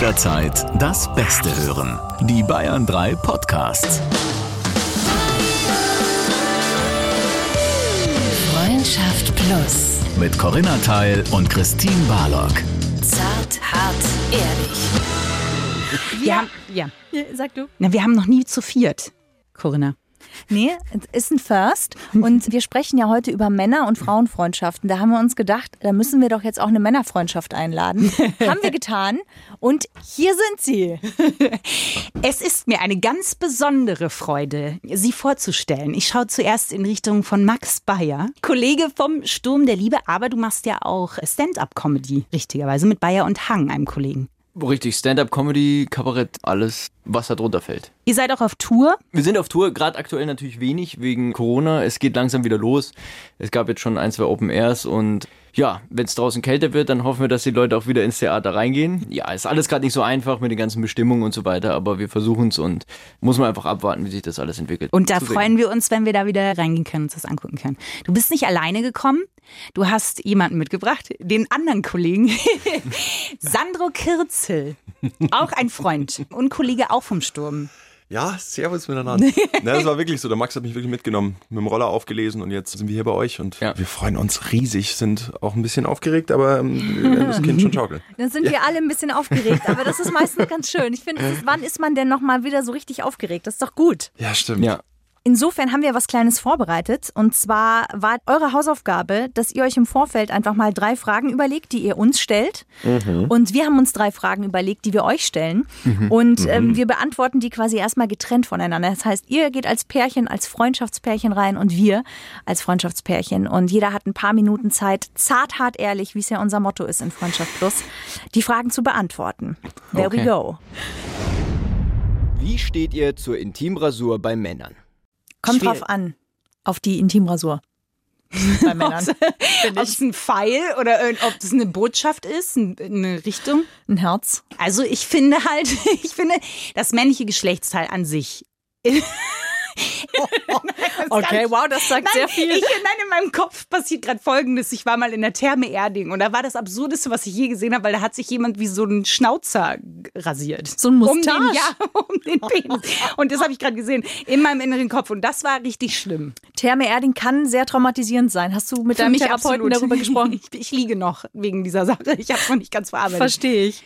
Jederzeit das Beste hören. Die Bayern 3 Podcasts. Freundschaft Plus. Mit Corinna Teil und Christine Barlock. Zart, hart, ehrlich. Wir haben, ja. Sag du. Na, wir haben noch nie zu viert, Corinna. Nee, es ist ein First. Und wir sprechen ja heute über Männer- und Frauenfreundschaften. Da haben wir uns gedacht, da müssen wir doch jetzt auch eine Männerfreundschaft einladen. haben wir getan. Und hier sind sie. Es ist mir eine ganz besondere Freude, Sie vorzustellen. Ich schaue zuerst in Richtung von Max Bayer, Kollege vom Sturm der Liebe, aber du machst ja auch Stand-up-Comedy, richtigerweise, mit Bayer und Hang, einem Kollegen. Richtig, Stand-up, Comedy, Kabarett, alles, was da drunter fällt. Ihr seid auch auf Tour. Wir sind auf Tour, gerade aktuell natürlich wenig wegen Corona. Es geht langsam wieder los. Es gab jetzt schon ein, zwei Open Airs und ja, wenn es draußen kälter wird, dann hoffen wir, dass die Leute auch wieder ins Theater reingehen. Ja, ist alles gerade nicht so einfach mit den ganzen Bestimmungen und so weiter, aber wir versuchen es und muss man einfach abwarten, wie sich das alles entwickelt. Und da freuen wir uns, wenn wir da wieder reingehen können und uns das angucken können. Du bist nicht alleine gekommen. Du hast jemanden mitgebracht, den anderen Kollegen, Sandro Kirzel. Auch ein Freund und Kollege auch vom Sturm. Ja, servus miteinander. Na, das war wirklich so. Der Max hat mich wirklich mitgenommen, mit dem Roller aufgelesen und jetzt sind wir hier bei euch und Ja. wir freuen uns riesig, sind auch ein bisschen aufgeregt, aber ähm, das Kind schon schaukeln. Dann sind wir alle ein bisschen aufgeregt. Aber das ist meistens ganz schön. Ich finde, wann ist man denn nochmal wieder so richtig aufgeregt? Das ist doch gut. Ja, stimmt. Ja, Insofern haben wir was Kleines vorbereitet. Und zwar war eure Hausaufgabe, dass ihr euch im Vorfeld einfach mal drei Fragen überlegt, die ihr uns stellt. Und wir haben uns drei Fragen überlegt, die wir euch stellen. Und ähm, wir beantworten die quasi erstmal getrennt voneinander. Das heißt, ihr geht als Pärchen, als Freundschaftspärchen rein und wir als Freundschaftspärchen. Und jeder hat ein paar Minuten Zeit, zart, hart, ehrlich, wie es ja unser Motto ist in Freundschaft Plus, die Fragen zu beantworten. There we Okay. go. Wie steht ihr zur Intimrasur bei Männern? Kommt Schwierig. drauf an. Auf die Intimrasur. Bei Männern. Ob es ein Pfeil oder ob es eine Botschaft ist, ein- eine Richtung. Ein Herz. Also ich finde halt, ich finde das männliche Geschlechtsteil an sich. Okay, wow, das sagt Nein, sehr viel. Ich, nein, in meinem Kopf passiert gerade Folgendes. Ich war mal in der Therme Erding und da war das Absurdeste, was ich je gesehen habe, weil da hat sich jemand wie so ein Schnauzer rasiert. So ein Um den, Mustache? ja, um den Penis. Und das habe ich gerade gesehen in meinem inneren Kopf und das war richtig schlimm. Therme Erding kann sehr traumatisierend sein. Hast du mit Für deinem Therapeuten absolut. darüber gesprochen? Ich, ich liege noch wegen dieser Sache. Ich habe es noch nicht ganz verarbeitet. Verstehe ich.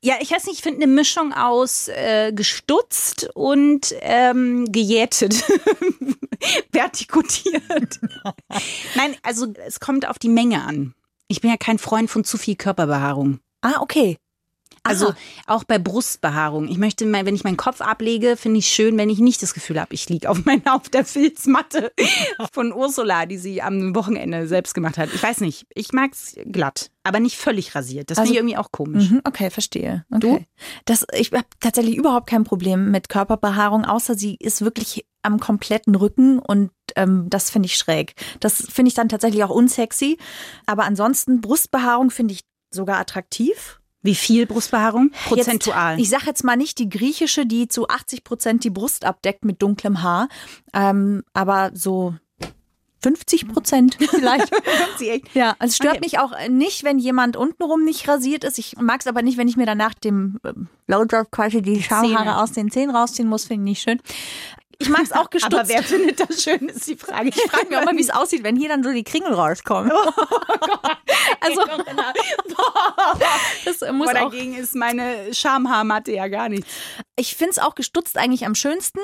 Ja, ich weiß nicht, ich finde eine Mischung aus äh, gestutzt und ähm, gejätet. Vertikutiert. Nein, also es kommt auf die Menge an. Ich bin ja kein Freund von zu viel Körperbehaarung. Ah, okay. Also Aha. auch bei Brustbehaarung. Ich möchte, mal, wenn ich meinen Kopf ablege, finde ich schön, wenn ich nicht das Gefühl habe, ich liege auf meiner auf der Filzmatte von Ursula, die sie am Wochenende selbst gemacht hat. Ich weiß nicht. Ich mag es glatt, aber nicht völlig rasiert. Das Also- finde ich irgendwie auch komisch. Mhm, okay, verstehe. Okay. Das, ich habe tatsächlich überhaupt kein Problem mit Körperbehaarung, außer sie ist wirklich am kompletten Rücken und ähm, das finde ich schräg. Das finde ich dann tatsächlich auch unsexy. Aber ansonsten, Brustbehaarung finde ich sogar attraktiv. Wie viel Brustbehaarung? Prozentual. Jetzt, ich sage jetzt mal nicht die griechische, die zu 80 Prozent die Brust abdeckt mit dunklem Haar, ähm, aber so 50 Prozent vielleicht. Ja, also es stört Okay. mich auch nicht, wenn jemand untenrum nicht rasiert ist. Ich mag es aber nicht, wenn ich mir danach dem ähm, Blowjob quasi die Schamhaare aus den Zähnen rausziehen muss, finde ich nicht schön. Ich mag es auch gestutzt. Aber wer findet das schön, ist die Frage. ich frage mich auch mal, wie es aussieht, wenn hier dann so die Kringel rauskommen. also, das muss Aber auch dagegen ist meine Schamhaarmatte ja gar nichts. Ich finde es auch gestutzt eigentlich am schönsten.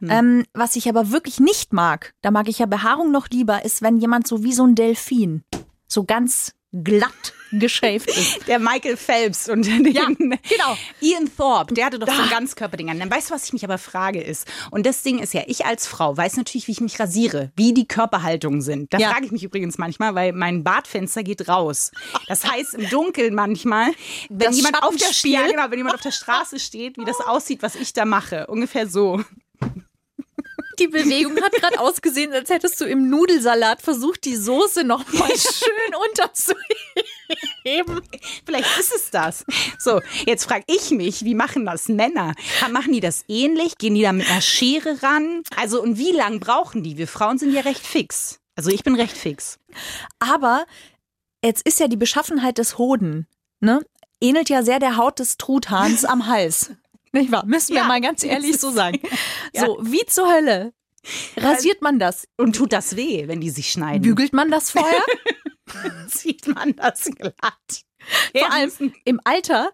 Ähm, was ich aber wirklich nicht mag, da mag ich ja Behaarung noch lieber, ist, wenn jemand so wie so ein Delfin so ganz glatt geschäft ist. Der Michael Phelps und den, Ja, genau. Ian Thorpe, der hatte doch so ein Ganzkörperding an. Dann weißt du, was ich mich aber frage ist. Und das Ding ist ja, ich als Frau weiß natürlich, wie ich mich rasiere, wie die Körperhaltungen sind. Da Ja. frage ich mich übrigens manchmal, weil mein Badfenster geht raus. Das heißt im Dunkeln manchmal, wenn Das jemand auf der ja, genau, wenn jemand auf der Straße steht, wie das aussieht, was ich da mache. Ungefähr so. Die Bewegung hat gerade ausgesehen, als hättest du im Nudelsalat versucht, die Soße noch mal schön unterzuheben. Vielleicht ist es das. So, jetzt frage ich mich, wie machen das Männer? Machen die das ähnlich? Gehen die da mit einer Schere ran? Also, und wie lang brauchen die? Wir Frauen sind ja recht fix. Also, ich bin recht fix. Aber jetzt ist ja die Beschaffenheit des Hoden, ne? ähnelt ja sehr der Haut des Truthahns am Hals. Nicht wahr? Müssen wir Ja. mal ganz ehrlich so sagen. So, wie zur Hölle rasiert man das? Und tut das weh, wenn die sich schneiden? Bügelt man das vorher? Sieht man das glatt. Vor allem im Alter.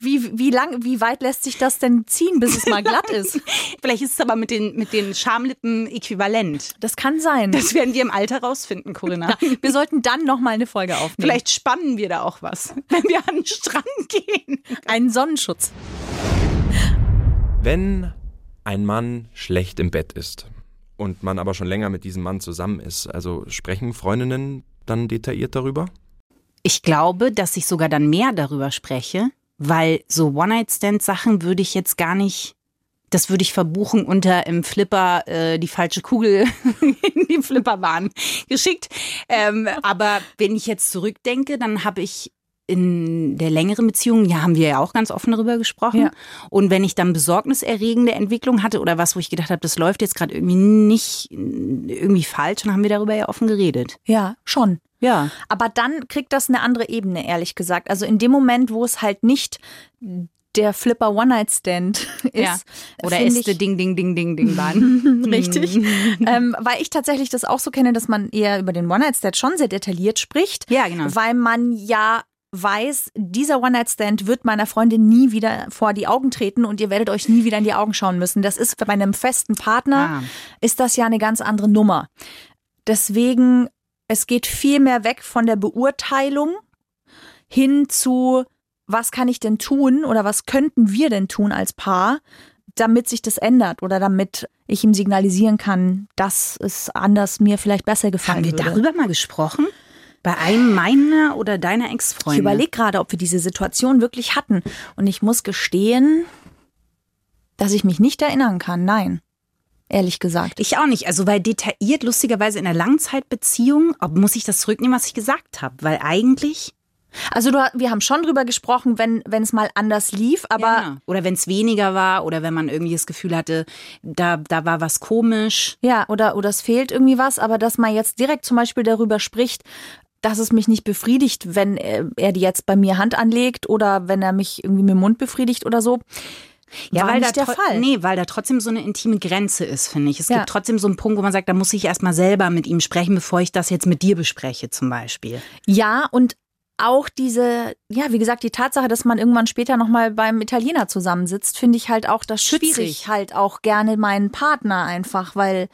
Wie, wie lang, wie weit lässt sich das denn ziehen, bis es mal glatt ist? Vielleicht ist es aber mit den, mit den Schamlippen äquivalent. Das kann sein. Das werden wir im Alter rausfinden, Corinna. wir sollten dann noch mal eine Folge aufnehmen. Vielleicht spannen wir da auch was, wenn wir an den Strand gehen. einen Sonnenschutz. Wenn ein Mann schlecht im Bett ist und man aber schon länger mit diesem Mann zusammen ist, also sprechen Freundinnen dann detailliert darüber? Ich glaube, dass ich sogar dann mehr darüber spreche, weil so One-Night-Stand-Sachen würde ich jetzt gar nicht, das würde ich verbuchen unter im Flipper äh, die falsche Kugel in die Flipperbahn geschickt. Ähm, aber wenn ich jetzt zurückdenke, dann habe ich in der längeren Beziehung, ja, haben wir ja auch ganz offen darüber gesprochen. Ja. Und wenn ich dann besorgniserregende Entwicklung hatte oder was, wo ich gedacht habe, das läuft jetzt gerade irgendwie nicht irgendwie falsch, dann haben wir darüber ja offen geredet. Ja, schon. Ja. Aber dann kriegt das eine andere Ebene, ehrlich gesagt. Also in dem Moment, wo es halt nicht der Flipper One-Night-Stand ist. Ja. Oder ist der ich- Ding, Ding, Ding, Ding, Ding Bahn. Richtig. ähm, weil ich tatsächlich das auch so kenne, dass man eher über den One-Night-Stand schon sehr detailliert spricht. Ja, genau. Weil man ja weiß, dieser One-Night-Stand wird meiner Freundin nie wieder vor die Augen treten und ihr werdet euch nie wieder in die Augen schauen müssen. Das ist bei einem festen Partner, Ah. ist das ja eine ganz andere Nummer. Deswegen, es geht viel mehr weg von der Beurteilung hin zu, was kann ich denn tun oder was könnten wir denn tun als Paar, damit sich das ändert oder damit ich ihm signalisieren kann, dass es anders mir vielleicht besser gefallen Haben wir würde. darüber mal gesprochen? Bei einem meiner oder deiner Ex-Freunde? Ich überlege gerade, ob wir diese Situation wirklich hatten. Und ich muss gestehen, dass ich mich nicht erinnern kann. Nein. Ehrlich gesagt. Ich auch nicht. Also weil detailliert, lustigerweise in einer Langzeitbeziehung, ob muss ich das zurücknehmen, was ich gesagt habe? Weil eigentlich. Also du, wir haben schon drüber gesprochen, wenn wenn es mal anders lief, aber ja, genau. Oder wenn es weniger war oder wenn man irgendwie das Gefühl hatte, da, da war was komisch. ja, oder, oder es fehlt irgendwie was, aber dass man jetzt direkt zum Beispiel darüber spricht, dass es mich nicht befriedigt, wenn er, er die jetzt bei mir Hand anlegt oder wenn er mich irgendwie mit dem Mund befriedigt oder so. war weil nicht da der Fall. Nee, weil da trotzdem so eine intime Grenze ist, finde ich. Es Ja. gibt trotzdem so einen Punkt, wo man sagt, da muss ich erstmal selber mit ihm sprechen, bevor ich das jetzt mit dir bespreche, zum Beispiel. Ja, und auch diese, ja, wie gesagt, die Tatsache, dass man irgendwann später nochmal beim Italiener zusammensitzt, finde ich halt auch, das schütze Schwierig. ich halt auch gerne meinen Partner einfach, weil,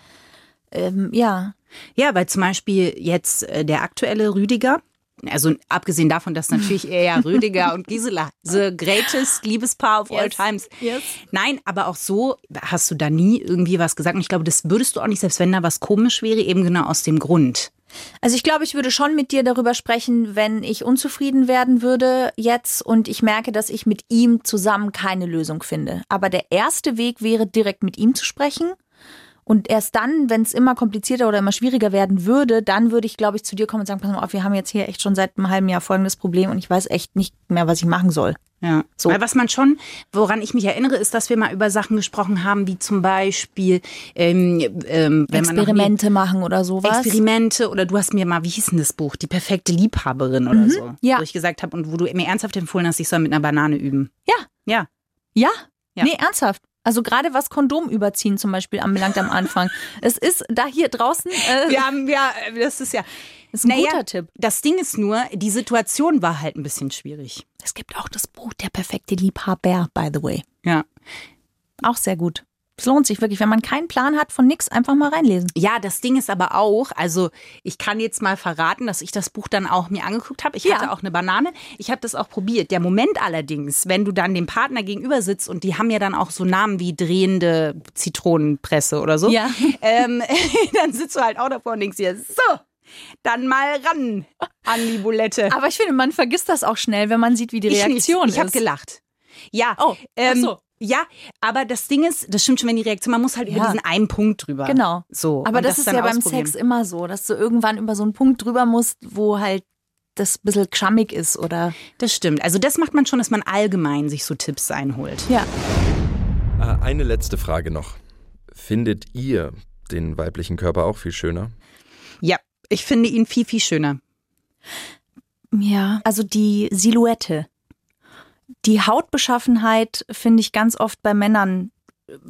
ähm, ja, Ja, weil zum Beispiel jetzt äh, der aktuelle Rüdiger, also abgesehen davon, dass natürlich eher Rüdiger und Gisela the greatest Liebespaar of all Yes. times. Yes. Nein, aber auch so hast du da nie irgendwie was gesagt. Und ich glaube, das würdest du auch nicht, selbst wenn da was komisch wäre, eben genau aus dem Grund. Also ich glaube, ich würde schon mit dir darüber sprechen, wenn ich unzufrieden werden würde jetzt und ich merke, dass ich mit ihm zusammen keine Lösung finde. Aber der erste Weg wäre, direkt mit ihm zu sprechen. Und erst dann, wenn es immer komplizierter oder immer schwieriger werden würde, dann würde ich, glaube ich, zu dir kommen und sagen, pass mal auf, wir haben jetzt hier echt schon seit einem halben Jahr folgendes Problem und ich weiß echt nicht mehr, was ich machen soll. Ja. So. Weil was man schon, woran ich mich erinnere, ist, dass wir mal über Sachen gesprochen haben, wie zum Beispiel, ähm, ähm, wenn man noch nie- Experimente machen oder sowas. Experimente oder du hast mir mal, wie hieß denn das Buch? Die perfekte Liebhaberin oder so. Mhm. ja. Wo ich gesagt habe und wo du mir ernsthaft empfohlen hast, ich soll mit einer Banane üben. Ja. Ja. Ja? Ja. Nee, ernsthaft. Also gerade was Kondom überziehen zum Beispiel anbelangt am Anfang. Es ist da hier draußen, äh, Wir haben, ja, das ist ja. ist ein Naja, guter Tipp. Das Ding ist nur, die Situation war halt ein bisschen schwierig. Es gibt auch das Buch Der perfekte Liebhaber, by the way. Ja. Auch sehr gut. Es lohnt sich wirklich, wenn man keinen Plan hat von nix, einfach mal reinlesen. Ja, das Ding ist aber auch, also ich kann jetzt mal verraten, dass ich das Buch dann auch mir angeguckt habe. Ich Ja. hatte auch eine Banane. Ich habe das auch probiert. Der Moment allerdings, wenn du dann dem Partner gegenüber sitzt und die haben ja dann auch so Namen wie drehende Zitronenpresse oder so, Ja. ähm, dann sitzt du halt auch davor und denkst dir, so, dann mal ran an die Bulette. Aber ich finde, man vergisst das auch schnell, wenn man sieht, wie die Ich Reaktion nicht. Ich habe ist. gelacht. Ja. Oh, ähm, ach so. Ja, aber das Ding ist, das stimmt schon, wenn die Reaktion, man muss halt über Ja. diesen einen Punkt drüber. Genau. So. Aber und das, ist ja beim. Sex immer so, dass du irgendwann über so einen Punkt drüber musst, wo halt das ein bisschen schammig ist oder. Das stimmt. Also das macht man schon, dass man allgemein sich so Tipps einholt. Ja. Äh, Eine letzte Frage noch. Findet ihr den weiblichen Körper auch viel schöner? Ja, ich finde ihn viel, viel schöner. Ja. Also die Silhouette. Die Hautbeschaffenheit finde ich ganz oft bei Männern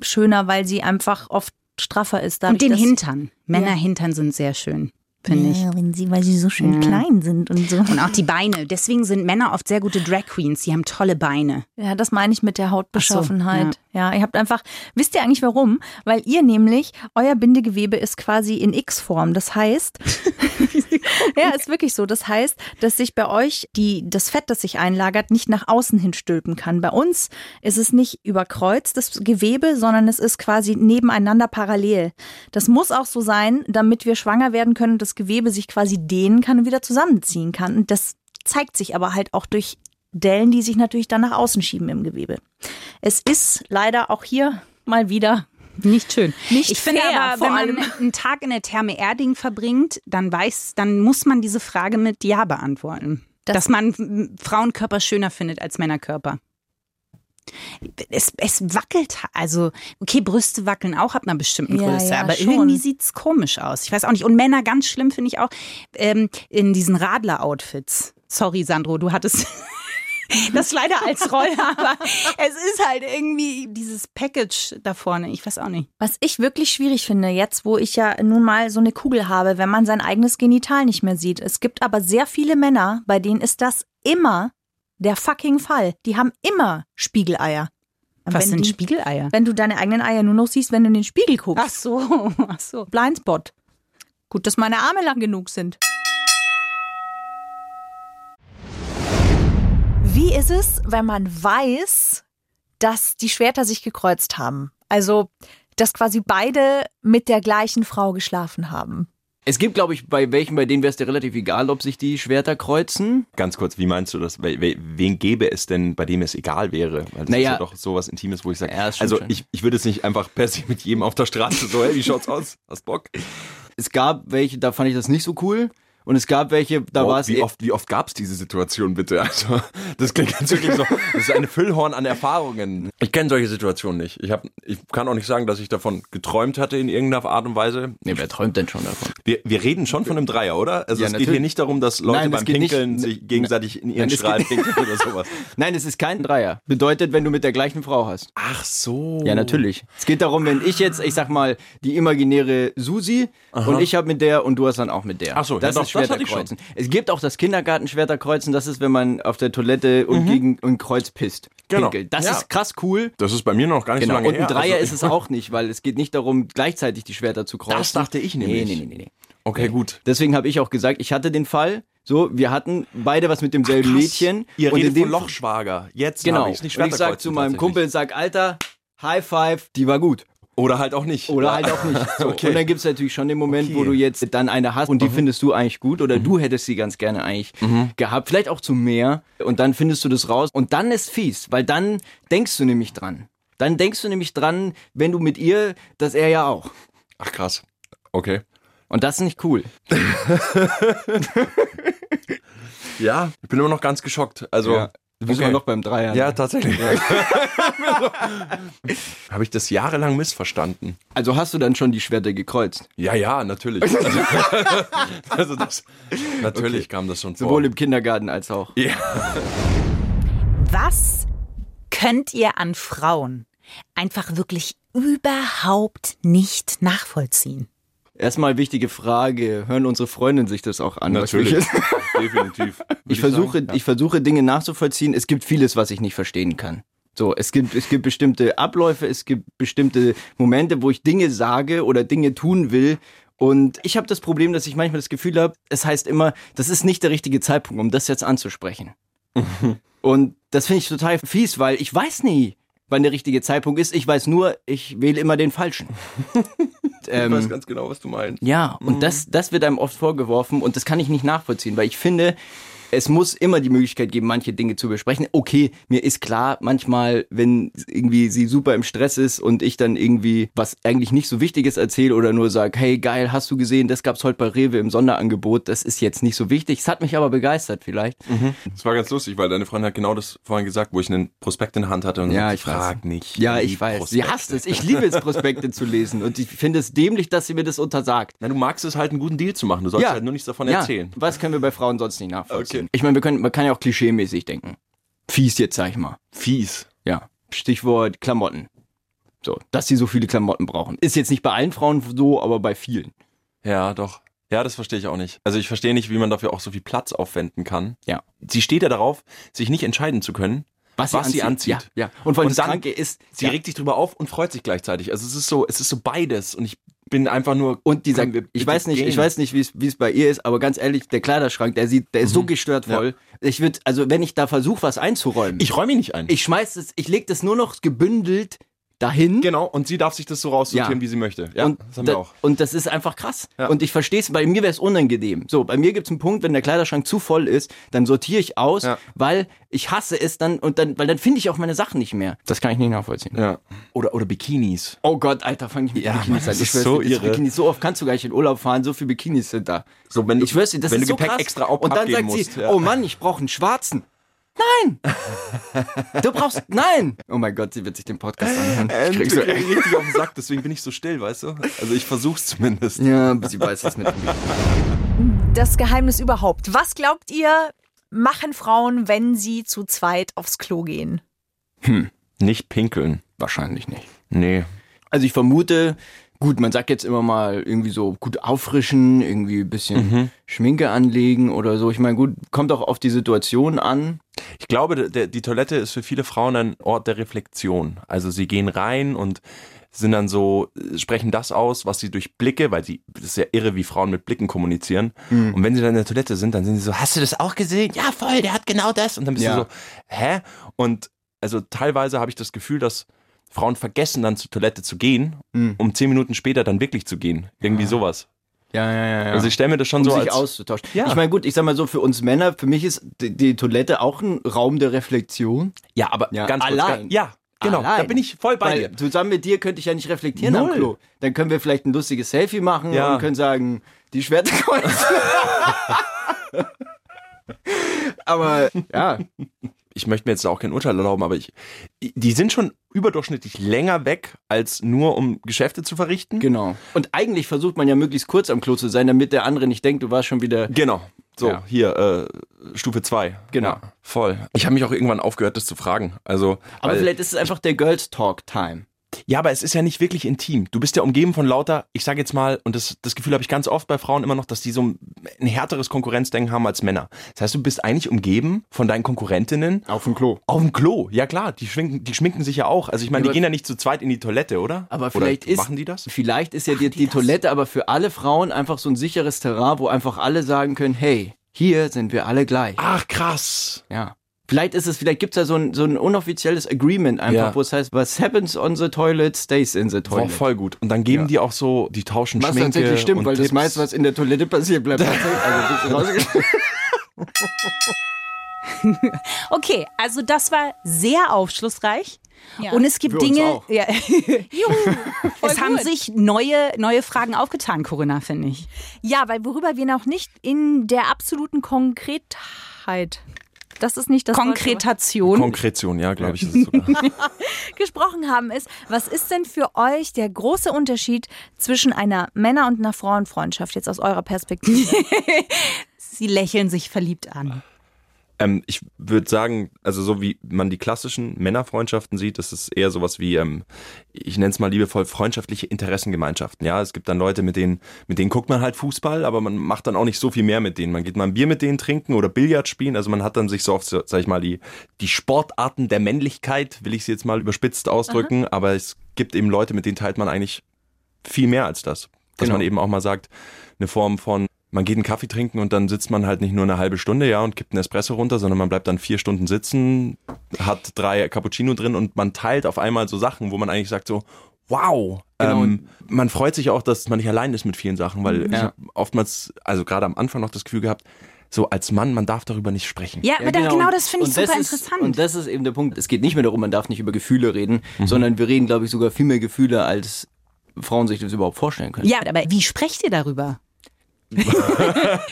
schöner, weil sie einfach oft straffer ist. Und dadurch, den dass- Hintern. Männerhintern sind sehr schön, finde ich. Ja, wenn sie, weil sie so schön klein sind und so. Und auch die Beine. Deswegen sind Männer oft sehr gute Drag Queens. Die haben tolle Beine. Ja, das meine ich mit der Hautbeschaffenheit. So, ja. ihr habt einfach, wisst ihr eigentlich warum? Weil ihr nämlich, euer Bindegewebe ist quasi in X-Form. Das heißt, ja, ist wirklich so. Das heißt, dass sich bei euch die, das Fett, das sich einlagert, nicht nach außen hin stülpen kann. Bei uns ist es nicht überkreuzt, das Gewebe, sondern es ist quasi nebeneinander parallel. Das muss auch so sein, damit wir schwanger werden können und das Gewebe sich quasi dehnen kann und wieder zusammenziehen kann. Und das zeigt sich aber halt auch durch Dellen, die sich natürlich dann nach außen schieben im Gewebe. Es ist leider auch hier mal wieder Nicht schön. Nicht ich finde fair, aber, vor wenn allem. man einen Tag in der Therme Erding verbringt, dann weiß, dann muss man diese Frage mit Ja beantworten. Das- dass man Frauenkörper schöner findet als Männerkörper. Es, es wackelt, also, okay, Brüste wackeln auch ab einer bestimmten Ja, Größe, ja, aber schon. irgendwie sieht's komisch aus. Ich weiß auch nicht. Und Männer, ganz schlimm finde ich auch, ähm, in diesen Radler-Outfits. Sorry, Sandro, du hattest das leider als Rolle, aber es ist halt irgendwie dieses Package da vorne. Ich weiß auch nicht. Was ich wirklich schwierig finde, jetzt wo ich ja nun mal so eine Kugel habe, wenn man sein eigenes Genital nicht mehr sieht. Es gibt aber sehr viele Männer, bei denen ist das immer der fucking Fall. Die haben immer Spiegeleier. Und Was wenn sind die, Spiegeleier? Wenn du deine eigenen Eier nur noch siehst, wenn du in den Spiegel guckst. Ach so, ach so. Blindspot. Gut, dass meine Arme lang genug sind. Wie ist es, wenn man weiß, dass die Schwerter sich gekreuzt haben? Also, dass quasi beide mit der gleichen Frau geschlafen haben. Es gibt, glaube ich, bei welchen, bei denen wäre es dir relativ egal, ob sich die Schwerter kreuzen. Ganz kurz, wie meinst du das? We- we- Wen gäbe es denn, bei dem es egal wäre? Weil das Naja. ist ja doch sowas Intimes, wo ich sage, Ja, also ich, ich würde jetzt nicht einfach per se mit jedem auf der Straße so, hey, wie schaut's aus? Hast Bock? Es gab welche, da fand ich das nicht so cool. Und es gab welche, da Oh, war es wie oft, wie oft gab's diese Situation bitte? Also, das klingt ganz wirklich so. Das ist eine Füllhorn an Erfahrungen. Ich kenne solche Situationen nicht. Ich, hab, ich kann auch nicht sagen, dass ich davon geträumt hatte in irgendeiner Art und Weise. Nee, wer träumt denn schon davon? Wir, wir reden schon von einem Dreier, oder? Also Ja, es geht natürlich. hier nicht darum, dass Leute Nein, es beim geht nicht- Pinkeln sich gegenseitig in ihren Nein, es Strahl geht- pinkeln oder sowas. Nein, es ist kein Dreier. Bedeutet, wenn du mit der gleichen Frau hast. Ach so. Ja, natürlich. Es geht darum, wenn ich jetzt, ich sag mal, die imaginäre Susi und ich habe mit der und du hast dann auch mit der. Ach so, ja das doch, ich Schwerterkreuzen. Es gibt auch das Kindergartenschwerterkreuzen, das ist, wenn man auf der Toilette und gegen ein Kreuz pisst. Mhm. Genau. Pinkelt. Das Ja. ist krass cool. Das ist bei mir noch gar nicht Genau. so lange Und ein her. Dreier Also, ist es auch nicht, weil es geht nicht darum, gleichzeitig die Schwerter zu kreuzen. Das dachte ich nämlich. Nee, nee, nee, nee. nee. Okay, gut. Deswegen habe ich auch gesagt, ich hatte den Fall, so, wir hatten beide was mit demselben Mädchen. Ihr und redet in dem von Lochschwager. Jetzt Genau. habe ich's nicht und ich sag Schwerterkreuzen zu meinem. Kumpel, sag, Alter, High Five, die war gut. Oder halt auch nicht. Oder halt auch nicht. So. Okay. Und dann gibt's natürlich schon den Moment, Okay. Mhm. wo du jetzt dann eine hast und die findest du eigentlich gut oder du hättest sie ganz gerne eigentlich gehabt. Vielleicht auch zu mehr. Und dann findest du das raus. Und dann ist fies, weil dann denkst du nämlich dran. Dann denkst du nämlich dran, wenn du mit ihr, dass er ja auch. Ach krass. Okay. Und das ist nicht cool. Ja, ich bin immer noch ganz geschockt. Also, Ja. Du bist okay. immer noch beim Dreier. Ja, tatsächlich. Habe ich das jahrelang missverstanden? Also hast du dann schon die Schwerter gekreuzt? Ja, ja, natürlich. Also, also das, natürlich kam das schon vor. Sowohl im Kindergarten als auch. ja. Was könnt ihr an Frauen einfach wirklich überhaupt nicht nachvollziehen? Erstmal wichtige Frage, hören unsere Freundinnen sich das auch an? Natürlich. Definitiv. Ich versuche, sagen, ja. ich versuche Dinge nachzuvollziehen. Es gibt vieles, was ich nicht verstehen kann. So, es gibt, es gibt bestimmte Abläufe, es gibt bestimmte Momente, wo ich Dinge sage oder Dinge tun will. Und ich habe das Problem, dass ich manchmal das Gefühl habe, es heißt immer, das ist nicht der richtige Zeitpunkt, um das jetzt anzusprechen. Und das finde ich total fies, weil ich weiß nie, wann der richtige Zeitpunkt ist. Ich weiß nur, ich wähle immer den falschen. Ich ähm, weiß ganz genau, was du meinst. ja, und das, das wird einem oft vorgeworfen und das kann ich nicht nachvollziehen, weil ich finde, es muss immer die Möglichkeit geben, manche Dinge zu besprechen. Okay, mir ist klar, manchmal, wenn irgendwie sie super im Stress ist und ich dann irgendwie was eigentlich nicht so Wichtiges erzähle oder nur sage, hey geil, hast du gesehen, das gab's heute bei Rewe im Sonderangebot, das ist jetzt nicht so wichtig. Es hat mich aber begeistert vielleicht. Das war ganz lustig, weil deine Freundin hat genau das vorhin gesagt, wo ich einen Prospekt in der Hand hatte und Ja, ich frag nicht. Ja, ich weiß. Sie Prospekte. hasst es. Ich liebe es, Prospekte zu lesen und ich finde es dämlich, dass sie mir das untersagt. Na, du magst es halt, einen guten Deal zu machen. Du sollst halt nur nichts davon ja. erzählen. Was können wir bei Frauen sonst nicht nachvollziehen? Okay. Ich meine, wir können, man kann ja auch klischeemäßig denken. fies jetzt, sag ich mal. Fies. Ja. Stichwort Klamotten. So, dass sie so viele Klamotten brauchen. Ist jetzt nicht bei allen Frauen so, aber bei vielen. Ja, doch. Ja, das verstehe ich auch nicht. Also ich verstehe nicht, wie man dafür auch so viel Platz aufwenden kann. Ja. Sie steht ja darauf, sich nicht entscheiden zu können, was, sie anzieht. Ja, ja. Und, weil Und das dann- Kranke ist, Sie ja. regt sich drüber auf und freut sich gleichzeitig. Also es ist so, es ist so beides. Und ich bin einfach nur. Und dieser, ich weiß nicht, ich gehen? weiß nicht, wie es wie es bei ihr ist, aber ganz ehrlich, der Kleiderschrank, der sieht, der ist so gestört voll. Ich würde, also wenn ich da versuche, was einzuräumen, Ich räume ihn nicht ein. ich schmeiß es, ich leg das nur noch gebündelt dahin. genau. Und sie darf sich das so raussortieren, Ja. wie sie möchte. Ja, und, das haben da, wir auch. und das ist einfach krass. Ja. Und ich verstehe es, bei mir wäre es unangenehm. So, bei mir gibt es einen Punkt, wenn der Kleiderschrank zu voll ist, dann sortiere ich aus, Ja. weil ich hasse es dann und dann, weil dann finde ich auch meine Sachen nicht mehr. Das kann ich nicht nachvollziehen. Ja. Oder, oder Bikinis. Oh Gott, Alter, fang ich mit Ja, Bikinis Mann, an. das Ich so irre. Bikinis, so oft kannst du gar nicht in Urlaub fahren, so viele Bikinis sind da. So, wenn du, Ich schwör's dir, das wenn ist du so Gepäck krass. extra auf Und dann sagt sie, musst, ja. oh Mann, ich brauche einen schwarzen. Nein! du brauchst, nein! Oh mein Gott, sie wird sich den Podcast anhören. Ich krieg Ich so, richtig auf den Sack, deswegen bin ich so still, weißt du? Also ich versuch's zumindest. ja, sie weiß es mit mir. Das Geheimnis überhaupt. Was glaubt ihr, machen Frauen, wenn sie zu zweit aufs Klo gehen? Nicht pinkeln. Wahrscheinlich nicht. Nee. Also ich vermute, gut, man sagt jetzt immer mal irgendwie so gut auffrischen, irgendwie ein bisschen Schminke anlegen oder so. Ich meine, gut, kommt auch auf die Situation an. Ich glaube, der, die Toilette ist für viele Frauen ein Ort der Reflexion. Also sie gehen rein und sind dann so, sprechen das aus, was sie durch Blicke, weil sie, das ist ja irre, wie Frauen mit Blicken kommunizieren. Und wenn sie dann in der Toilette sind, dann sind sie so, hast du das auch gesehen? Ja, voll, der hat genau das. Und dann bist Ja. du so, hä? Und also teilweise habe ich das Gefühl, dass Frauen vergessen dann zur Toilette zu gehen, um zehn Minuten später dann wirklich zu gehen. Irgendwie sowas. Ja, ja, ja. ja. Also ich stelle mir das schon um so sich als auszutauschen. Ja. Ich meine, gut, ich sag mal so, für uns Männer, für mich ist die, die Toilette auch ein Raum der Reflexion. ja, aber Ja, ganz kurz, allein. ganz- ja, genau, da Allein. bin ich voll bei Weil dir. zusammen mit dir könnte ich ja nicht reflektieren am Null. Klo. Dann können wir vielleicht ein lustiges Selfie machen Ja. und können sagen, die Schwerte Aber ja, ich möchte mir jetzt auch kein Urteil erlauben, aber ich, die sind schon überdurchschnittlich länger weg, als nur um Geschäfte zu verrichten. genau. Und eigentlich versucht man ja möglichst kurz am Klo zu sein, damit der andere nicht denkt, du warst schon wieder. Genau. So, Ja. hier, äh, Stufe 2. Genau. voll. Ich habe mich auch irgendwann aufgehört, das zu fragen. Also, Aber vielleicht ist es einfach der Girls Talk Time. Ja, aber es ist ja nicht wirklich intim. Du bist ja umgeben von lauter, ich sage jetzt mal, und das, das Gefühl habe ich ganz oft bei Frauen immer noch, dass die so ein, ein härteres Konkurrenzdenken haben als Männer. Das heißt, du bist eigentlich umgeben von deinen Konkurrentinnen Auf dem Klo. auf dem Klo. Ja klar, die schminken, die schminken sich ja auch. Also ich meine, die gehen ja nicht zu zweit in die Toilette, oder? Aber vielleicht oder ist. machen die das? Vielleicht ist ja die, die Toilette aber für alle Frauen einfach so ein sicheres Terrain, wo einfach alle sagen können, hey, hier sind wir alle gleich. Ach krass. Ja. Vielleicht ist es, vielleicht gibt's da so ein, so ein unoffizielles Agreement einfach, Ja. wo es heißt, was happens on the toilet stays in the War toilet. voll gut. Und dann geben Ja. die auch so, die tauschen Was Schminke tatsächlich stimmt, und weil das Tipps. meiste, was in der Toilette passiert, bleibt tatsächlich. Also. Okay, also das war sehr aufschlussreich. Ja. Und es gibt Für Dinge. Ja. es haben gut. sich neue, neue Fragen aufgetan, Corinna, finde ich. Ja, weil worüber wir noch nicht in der absoluten Konkretheit, das ist nicht das deutsche Wort, Konkretation. Konkretion, ja, glaube ich. Ist es sogar. gesprochen haben, ist, was ist denn für euch der große Unterschied zwischen einer Männer- und einer Frauenfreundschaft, jetzt aus eurer Perspektive? Sie lächeln sich verliebt an. Ähm, ich würde sagen, also so wie man die klassischen Männerfreundschaften sieht, das ist eher sowas wie, ähm, ich nenne es mal liebevoll freundschaftliche Interessengemeinschaften. Ja, es gibt dann Leute, mit denen, mit denen guckt man halt Fußball, aber man macht dann auch nicht so viel mehr mit denen. Man geht mal ein Bier mit denen trinken oder Billard spielen. Also man hat dann sich so so, sag ich mal, die, die Sportarten der Männlichkeit, will ich es jetzt mal überspitzt ausdrücken, aber es gibt eben Leute, mit denen teilt man eigentlich viel mehr als das. Dass Genau. man eben auch mal sagt, eine Form von, man geht einen Kaffee trinken und dann sitzt man halt nicht nur eine halbe Stunde, ja, und kippt einen Espresso runter, sondern man bleibt dann vier Stunden sitzen, hat drei Cappuccino drin und man teilt auf einmal so Sachen, wo man eigentlich sagt so, wow. Genau. Ähm, man freut sich auch, dass man nicht allein ist mit vielen Sachen, weil ich Ja. habe oftmals, also gerade am Anfang noch das Gefühl gehabt, so als Mann, man darf darüber nicht sprechen. Ja, aber da, genau und- das finde ich und super ist, interessant. Und das ist eben der Punkt. Es geht nicht mehr darum, man darf nicht über Gefühle reden, Mhm. sondern wir reden, glaube ich, sogar viel mehr Gefühle, als Frauen sich das überhaupt vorstellen können. ja, aber wie sprecht ihr darüber?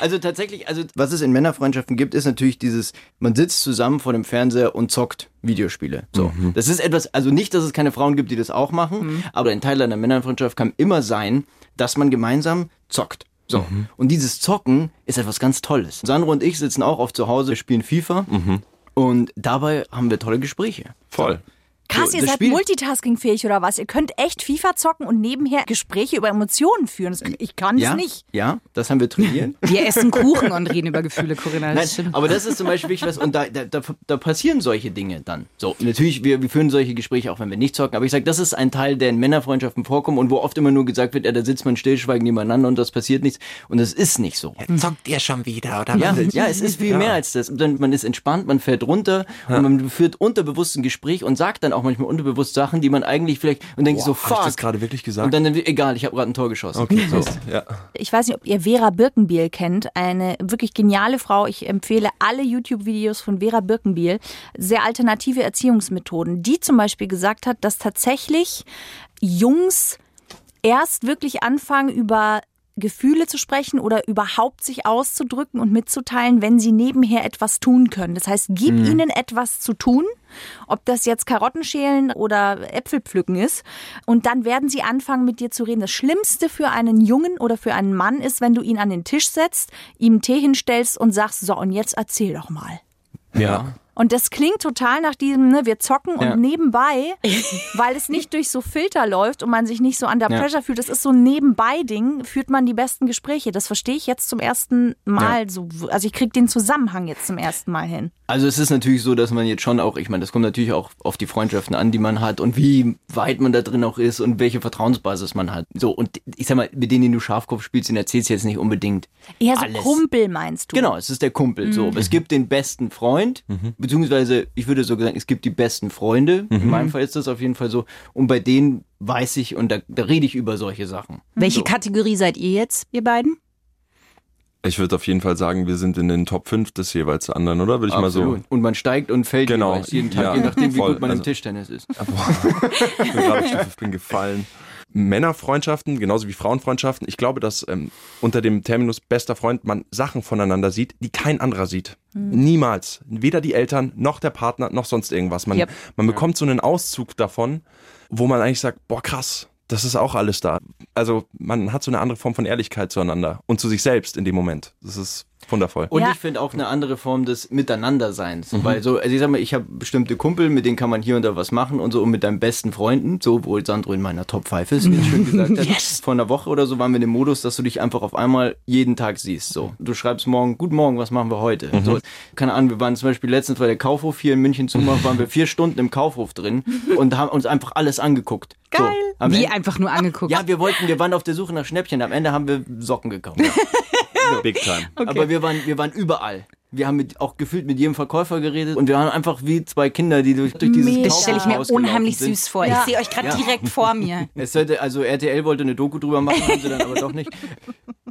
Also tatsächlich, also was es in Männerfreundschaften gibt, ist natürlich dieses, man sitzt zusammen vor dem Fernseher und zockt Videospiele. So. Mhm. Das ist etwas, also nicht, dass es keine Frauen gibt, die das auch machen, aber ein Teil einer Männerfreundschaft kann immer sein, dass man gemeinsam zockt. So. Mhm. Und dieses Zocken ist etwas ganz Tolles. Sandro und ich sitzen auch oft zu Hause, spielen FIFA. Mhm. Und dabei haben wir tolle Gespräche. Voll. Krass, ihr seid Spiel- multitaskingfähig oder was? Ihr könnt echt FIFA zocken und nebenher Gespräche über Emotionen führen. Ich kann es Ja, nicht. ja, das haben wir trainiert. Wir essen Kuchen und reden über Gefühle, Corinna. Nein, Das stimmt. aber das ist zum Beispiel wichtig, was, und da, da, da, da passieren solche Dinge dann. So, natürlich, wir, wir führen solche Gespräche auch, wenn wir nicht zocken, aber ich sage, das ist ein Teil, der in Männerfreundschaften vorkommt und wo oft immer nur gesagt wird, ja, da sitzt man stillschweigend nebeneinander und das passiert nichts. Und das ist nicht so. Zockt ihr schon wieder, oder? Ja, was? ja, es ist viel mehr als das. Dann, man ist entspannt, man fährt runter und man führt unterbewusst ein Gespräch und sagt dann auch manchmal unterbewusst Sachen, die man eigentlich vielleicht und denkt so, Hab ich das fuck. gerade wirklich gesagt? Und dann, egal, ich habe gerade ein Tor geschossen. okay, So. ja. Ich weiß nicht, ob ihr Vera Birkenbiel kennt. Eine wirklich geniale Frau. Ich empfehle alle YouTube-Videos von Vera Birkenbiel. Sehr alternative Erziehungsmethoden. Die zum Beispiel gesagt hat, dass tatsächlich Jungs erst wirklich anfangen, über Gefühle zu sprechen oder überhaupt sich auszudrücken und mitzuteilen, wenn sie nebenher etwas tun können. Das heißt, gib ihnen etwas zu tun, ob das jetzt Karotten schälen oder Äpfel pflücken ist. Und dann werden sie anfangen, mit dir zu reden. Das Schlimmste für einen Jungen oder für einen Mann ist, wenn du ihn an den Tisch setzt, ihm einen Tee hinstellst und sagst, so, und jetzt erzähl doch mal. Ja. Und das klingt total nach diesem, ne, wir zocken und Ja. nebenbei, weil es nicht durch so Filter läuft und man sich nicht so under Ja. pressure fühlt, das ist so ein Nebenbei-Ding, führt man die besten Gespräche. Das verstehe ich jetzt zum ersten Mal so. Also ich kriege den Zusammenhang jetzt zum ersten Mal hin. Also es ist natürlich so, dass man jetzt schon auch, ich meine, das kommt natürlich auch auf die Freundschaften an, die man hat und wie weit man da drin auch ist und welche Vertrauensbasis man hat. So, und ich sag mal, mit denen, die du Schafkopf spielst, den erzählst du jetzt nicht unbedingt Eher so alles. Kumpel meinst du? Genau, es ist der Kumpel. So, es gibt den besten Freund, beziehungsweise ich würde so sagen, es gibt die besten Freunde. In meinem Fall ist das auf jeden Fall so. Und bei denen weiß ich und da, da rede ich über solche Sachen. Welche so. Kategorie seid ihr jetzt, ihr beiden? Ich würde auf jeden Fall sagen, wir sind in den Top 5 des jeweils anderen, oder? Würde ich mal so. Absolut. Und man steigt und fällt Genau. jeden Tag, Ja, je nachdem, wie voll. gut man im Also- Tischtennis ist. Ich bin ich bin gefallen. Männerfreundschaften, genauso wie Frauenfreundschaften. Ich glaube, dass ähm, unter dem Terminus bester Freund man Sachen voneinander sieht, die kein anderer sieht. Niemals. Weder die Eltern, noch der Partner, noch sonst irgendwas. Man, Yep. man bekommt so einen Auszug davon, wo man eigentlich sagt, boah, krass, das ist auch alles da. Also man hat so eine andere Form von Ehrlichkeit zueinander und zu sich selbst in dem Moment. Das ist wundervoll. Und Ja. ich finde auch eine andere Form des Miteinanderseins. Weil so, also ich sag mal, ich habe bestimmte Kumpel, mit denen kann man hier und da was machen und so und mit deinen besten Freunden, so wo Sandro in meiner Top 5 ist, wie schön gesagt hat. Yes. Vor einer Woche oder so waren wir in dem Modus, dass du dich einfach auf einmal jeden Tag siehst. So, du schreibst morgen, guten Morgen, was machen wir heute? So, keine Ahnung, wir waren zum Beispiel letztens, weil der Kaufhof hier in München zumacht, waren wir vier Stunden im Kaufhof drin und haben uns einfach alles angeguckt. Geil. So, Wie Ende- einfach nur angeguckt. ja, wir wollten, wir waren auf der Suche nach Schnäppchen. Am Ende haben wir Socken gekauft. Big time. Aber wir waren, wir waren überall. Wir haben mit, auch gefühlt mit jedem Verkäufer geredet und wir waren einfach wie zwei Kinder, die durch, durch dieses Mega. Das stelle ich mir unheimlich sind. süß vor. Ja. Ich sehe euch gerade Ja. direkt vor mir. Es sollte, also RTL wollte eine Doku drüber machen, haben sie dann aber doch nicht.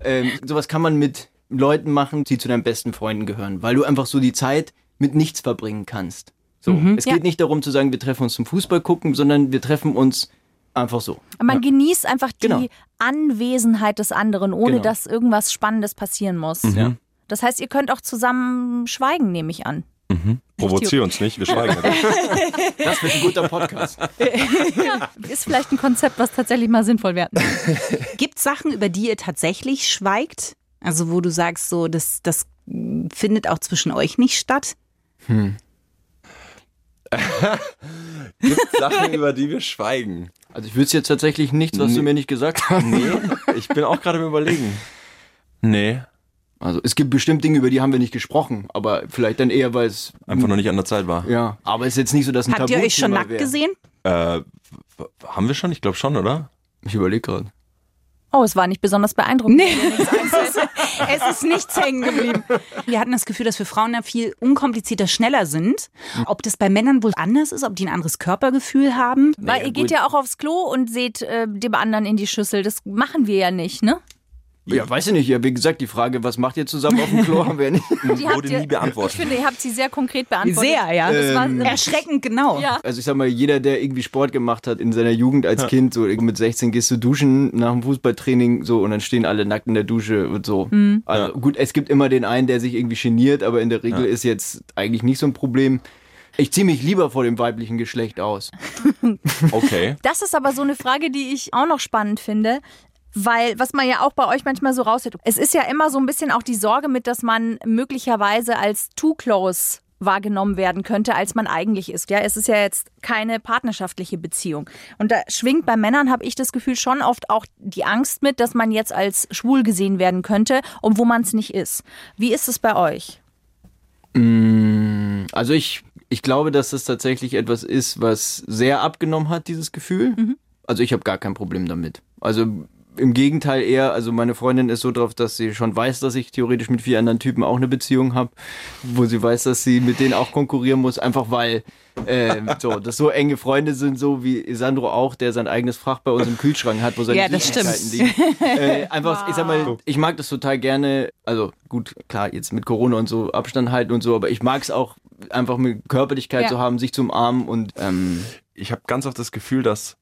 Ähm, sowas kann man mit Leuten machen, die zu deinen besten Freunden gehören, weil du einfach so die Zeit mit nichts verbringen kannst. So. Es geht Ja. nicht darum zu sagen, wir treffen uns zum Fußball gucken, sondern wir treffen uns einfach so. Man genießt einfach die Genau. Anwesenheit des anderen, ohne Genau. dass irgendwas Spannendes passieren muss. Ja. Das heißt, ihr könnt auch zusammen schweigen, nehme ich an. Provozier uns nicht, wir schweigen. Das wird ein guter Podcast. Ist vielleicht ein Konzept, was tatsächlich mal sinnvoll wäre. Gibt Sachen, über die ihr tatsächlich schweigt? Also wo du sagst, so das, das findet auch zwischen euch nicht statt? Gibt Sachen, über die wir schweigen. Also ich wüsste jetzt tatsächlich nichts, was du mir nicht gesagt hast. Nee, ich bin auch gerade im Überlegen. Nee, Also es gibt bestimmt Dinge, über die haben wir nicht gesprochen, aber vielleicht dann eher, weil es einfach noch nicht an der Zeit war. ja, aber es ist jetzt nicht so, dass ein Habt ihr euch schon nackt wäre. gesehen? Äh, haben wir schon? Ich glaube schon, oder? Ich überlege gerade. Oh, es war nicht besonders beeindruckend. Nee, es ist nichts hängen geblieben. Wir hatten das Gefühl, dass wir Frauen da viel unkomplizierter, schneller sind. Ob das bei Männern wohl anders ist, ob die ein anderes Körpergefühl haben. Weil ihr geht ja auch aufs Klo und seht äh, dem anderen in die Schüssel. Das machen wir ja nicht, ne? Ja, weiß ich nicht. Ja, wie gesagt, die Frage, was macht ihr zusammen auf dem Klo, haben wir nicht. Die Wurde nie beantwortet. Ich finde, ihr habt sie sehr konkret beantwortet. Sehr, ja. Das war, Erschreckend genau. ja. Also ich sag mal, jeder, der irgendwie Sport gemacht hat in seiner Jugend als Kind, so mit 16 gehst du duschen nach dem Fußballtraining so und dann stehen alle nackt in der Dusche und so. Also gut, es gibt immer den einen, der sich irgendwie geniert, aber in der Regel ist jetzt eigentlich nicht so ein Problem. Ich ziehe mich lieber vor dem weiblichen Geschlecht aus. Okay. Das ist aber so eine Frage, die ich auch noch spannend finde. Weil, was man ja auch bei euch manchmal so raushört, es ist ja immer so ein bisschen auch die Sorge mit, dass man möglicherweise als too close wahrgenommen werden könnte, als man eigentlich ist. Ja, es ist ja jetzt keine partnerschaftliche Beziehung. Und da schwingt bei Männern, habe ich das Gefühl, schon oft auch die Angst mit, dass man jetzt als schwul gesehen werden könnte, obwohl man es nicht ist. Wie ist es bei euch? Also ich, ich glaube, dass das tatsächlich etwas ist, was sehr abgenommen hat, dieses Gefühl. Also ich habe gar kein Problem damit. Also im Gegenteil eher, also meine Freundin ist so drauf, dass sie schon weiß, dass ich theoretisch mit vier anderen Typen auch eine Beziehung habe, wo sie weiß, dass sie mit denen auch konkurrieren muss, einfach weil äh, so, das so enge Freunde sind, so wie Sandro auch, der sein eigenes Fach bei uns im Kühlschrank hat, wo seine Ja, das Süßigkeiten liegen. Äh, einfach, ich sag mal, ich mag das total gerne, also gut, klar, jetzt mit Corona und so Abstand halten und so, aber ich mag es auch einfach mit Körperlichkeit Ja. zu haben, sich zu umarmen und ähm, Ich habe ganz oft das Gefühl, dass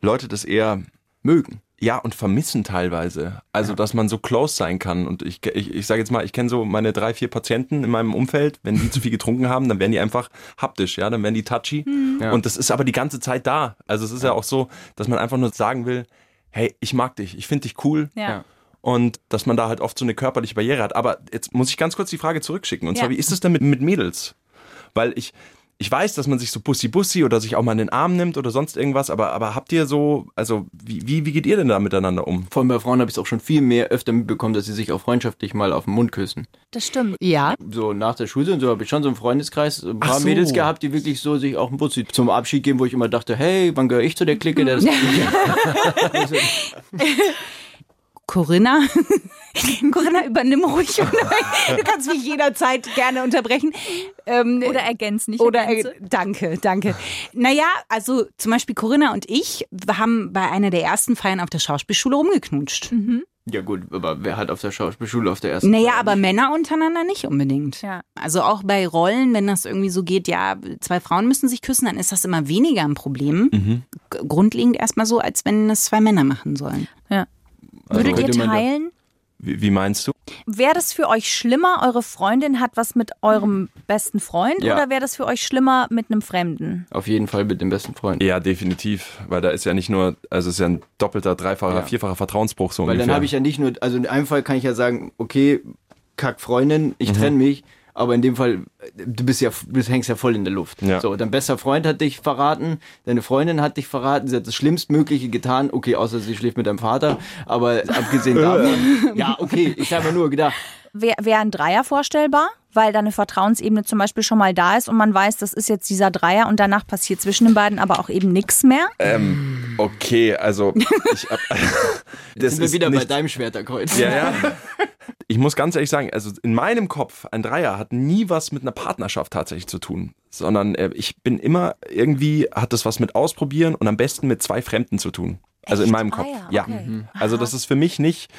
Leute das eher mögen. Ja und vermissen teilweise. Also, dass man so close sein kann. Und ich, ich, ich sage jetzt mal, ich kenne so meine drei, vier Patienten in meinem Umfeld. Wenn die zu viel getrunken haben, dann werden die einfach haptisch, ja, dann werden die touchy. Ja. Und das ist aber die ganze Zeit da. Also, es ist ja auch so, dass man einfach nur sagen will, hey, ich mag dich, ich finde dich cool. Ja. Und dass man da halt oft so eine körperliche Barriere hat. Aber jetzt muss ich ganz kurz die Frage zurückschicken. Und Ja. zwar, wie ist es denn mit, mit Mädels? Weil ich, ich weiß, dass man sich so Bussi-Bussi oder sich auch mal in den Arm nimmt oder sonst irgendwas, aber, aber habt ihr so, also wie, wie, wie geht ihr denn da miteinander um? Vor allem bei Frauen habe ich es auch schon viel mehr öfter mitbekommen, dass sie sich auch freundschaftlich mal auf den Mund küssen. Das stimmt. Ja. So nach der Schule und so habe ich schon so einen Freundeskreis, ein paar so. Mädels gehabt, die wirklich so sich auch einen Bussi zum Abschied geben, wo ich immer dachte, hey, wann gehöre ich zu der Clique, der das Corinna. Corinna, übernimm ruhig. du kannst mich jederzeit gerne unterbrechen. Ähm, Oder ergänzen, nicht Oder ergänze. äh, danke, danke. Naja, also zum Beispiel Corinna und ich haben bei einer der ersten Feiern auf der Schauspielschule rumgeknutscht. Ja gut, aber wer hat auf der Schauspielschule auf der ersten Naja, Feier aber nicht? Männer untereinander nicht unbedingt. Ja. Also auch bei Rollen, wenn das irgendwie so geht, ja, zwei Frauen müssen sich küssen, dann ist das immer weniger ein Problem. G- Grundlegend erstmal so, als wenn das zwei Männer machen sollen. Ja. Also Würdet ihr teilen? Wie, wie meinst du? Wäre das für euch schlimmer, eure Freundin hat was mit eurem besten Freund Ja. oder wäre das für euch schlimmer mit einem Fremden? Auf jeden Fall mit dem besten Freund. Ja, definitiv, weil da ist ja nicht nur, also es ist ja ein doppelter, dreifacher, Ja. vierfacher Vertrauensbruch so Weil dann ungefähr. habe ich ja nicht nur, also in einem Fall kann ich ja sagen, okay, kack Freundin, ich trenne mich, aber in dem Fall, du bist ja, du hängst ja voll in der Luft. Ja. So, dein bester Freund hat dich verraten, deine Freundin hat dich verraten, sie hat das Schlimmstmögliche getan, okay, außer sie schläft mit deinem Vater, aber abgesehen davon, ja, okay, ich habe nur gedacht, Wäre wär ein Dreier vorstellbar, weil da eine Vertrauensebene zum Beispiel schon mal da ist und man weiß, das ist jetzt dieser Dreier und danach passiert zwischen den beiden aber auch eben nichts mehr? ähm, okay, also ich hab, das sind wir ist wieder bei deinem Schwerterkreuz. Ja, ja. Ich muss ganz ehrlich sagen, also in meinem Kopf, ein Dreier hat nie was mit einer Partnerschaft tatsächlich zu tun, sondern äh, ich bin immer irgendwie, hat das was mit Ausprobieren und am besten mit zwei Fremden zu tun. Also in meinem Ah Kopf. ja, Ja. okay. Mhm. Also das ist für mich nicht,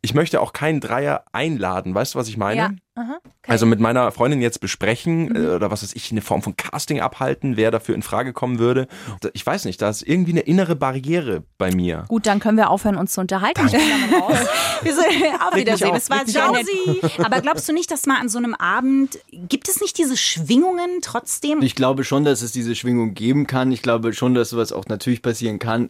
ich möchte auch keinen Dreier einladen. Weißt du, was ich meine? Ja. Aha. Okay. Also mit meiner Freundin jetzt besprechen äh, oder was weiß ich, eine Form von Casting abhalten, wer dafür in Frage kommen würde. Ich weiß nicht, da ist irgendwie eine innere Barriere bei mir. Gut, dann können wir aufhören, uns zu unterhalten. Ich bin damit raus. Wir sollen auf Wiedersehen. Es war nett. Aber glaubst du nicht, dass mal an so einem Abend, gibt es nicht diese Schwingungen trotzdem? Ich glaube schon, dass es diese Schwingung geben kann. Ich glaube schon, dass sowas auch natürlich passieren kann.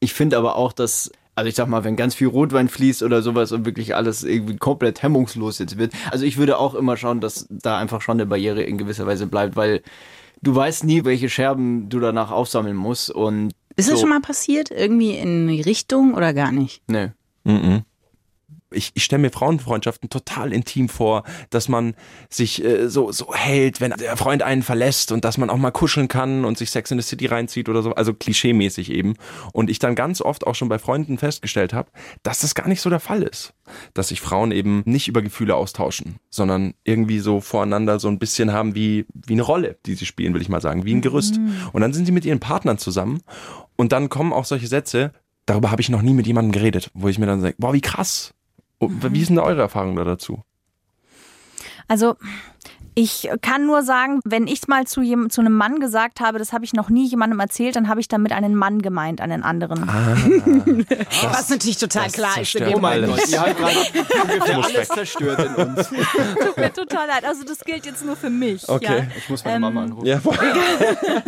Ich finde aber auch, dass, also ich sag mal, wenn ganz viel Rotwein fließt oder sowas und wirklich alles irgendwie komplett hemmungslos jetzt wird. Also ich würde auch immer schauen, dass da einfach schon eine Barriere in gewisser Weise bleibt, weil du weißt nie, welche Scherben du danach aufsammeln musst und Ist das so, schon mal passiert? Irgendwie in die Richtung oder gar nicht? Ne. Mhm. Ich, ich stelle mir Frauenfreundschaften total intim vor, dass man sich äh, so, so hält, wenn der Freund einen verlässt und dass man auch mal kuscheln kann und sich Sex in the City reinzieht oder so, also klischeemäßig eben. Und ich dann ganz oft auch schon bei Freunden festgestellt habe, dass das gar nicht so der Fall ist. Dass sich Frauen eben nicht über Gefühle austauschen, sondern irgendwie so voreinander so ein bisschen haben wie, wie eine Rolle, die sie spielen, will ich mal sagen, wie ein Gerüst. Und dann sind sie mit ihren Partnern zusammen und dann kommen auch solche Sätze, darüber habe ich noch nie mit jemandem geredet, wo ich mir dann sage, boah, wie krass. Oh, Wie ist denn eure Erfahrung da dazu? Also ich kann nur sagen, wenn ich mal zu, jem, zu einem Mann gesagt habe, das habe ich noch nie jemandem erzählt, dann habe ich damit einen Mann gemeint, einen anderen. Was natürlich total das klar ist. Oh mein. Gott, ihr habt gerade alles weg. zerstört in uns. Tut mir total leid. Also das gilt jetzt nur für mich. Okay. Ja. Ich muss meine Mama anrufen. Ja,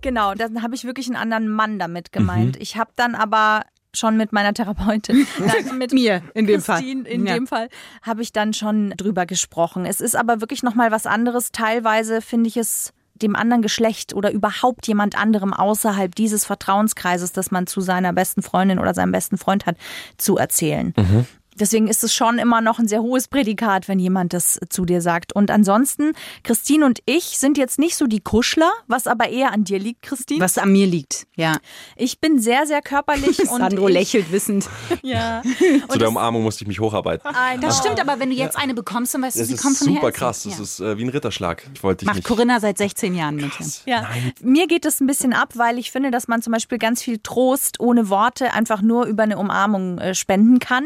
Genau, dann habe ich wirklich einen anderen Mann damit gemeint. Ich habe dann aber schon mit meiner Therapeutin, nein, mit Mir in dem Fall. Christine, in Ja. dem Fall habe ich dann schon drüber gesprochen. Es ist aber wirklich noch mal was anderes. Teilweise finde ich es dem anderen Geschlecht oder überhaupt jemand anderem außerhalb dieses Vertrauenskreises, das man zu seiner besten Freundin oder seinem besten Freund hat, zu erzählen. Deswegen ist es schon immer noch ein sehr hohes Prädikat, wenn jemand das zu dir sagt. Und ansonsten, Christine und ich sind jetzt nicht so die Kuschler, was aber eher an dir liegt, Christine. Was an mir liegt, ja. Ich bin sehr, sehr körperlich und Sandro ich, lächelt wissend. Ja. Zu der Umarmung musste ich mich hocharbeiten. Das stimmt, aber wenn du jetzt eine bekommst, dann weißt du, Das sie ist kommt von super Herzen. krass. Das Ja. ist äh, wie ein Ritterschlag. Ich wollte dich Macht nicht. Corinna seit 16 Jahren mit. Ja, mir geht es ein bisschen ab, weil ich finde, dass man zum Beispiel ganz viel Trost ohne Worte einfach nur über eine Umarmung äh, spenden kann.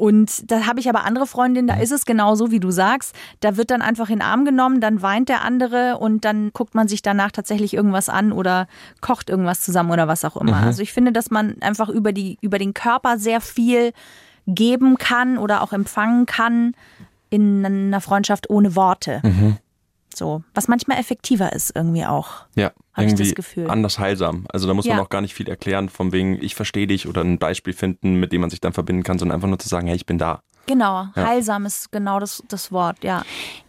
Und da habe ich aber andere Freundinnen, da ist es genauso, wie du sagst. Da wird dann einfach in den Arm genommen, dann weint der andere und dann guckt man sich danach tatsächlich irgendwas an oder kocht irgendwas zusammen oder was auch immer. Also ich finde, dass man einfach über, die, über den Körper sehr viel geben kann oder auch empfangen kann in einer Freundschaft ohne Worte. So, was manchmal effektiver ist irgendwie auch. Ja, irgendwie das Gefühl. anders heilsam. Also da muss Ja. man auch gar nicht viel erklären, von wegen, ich verstehe dich oder ein Beispiel finden, mit dem man sich dann verbinden kann, sondern einfach nur zu sagen, hey, ich bin da. Genau, heilsam ist genau das, das Wort, ja.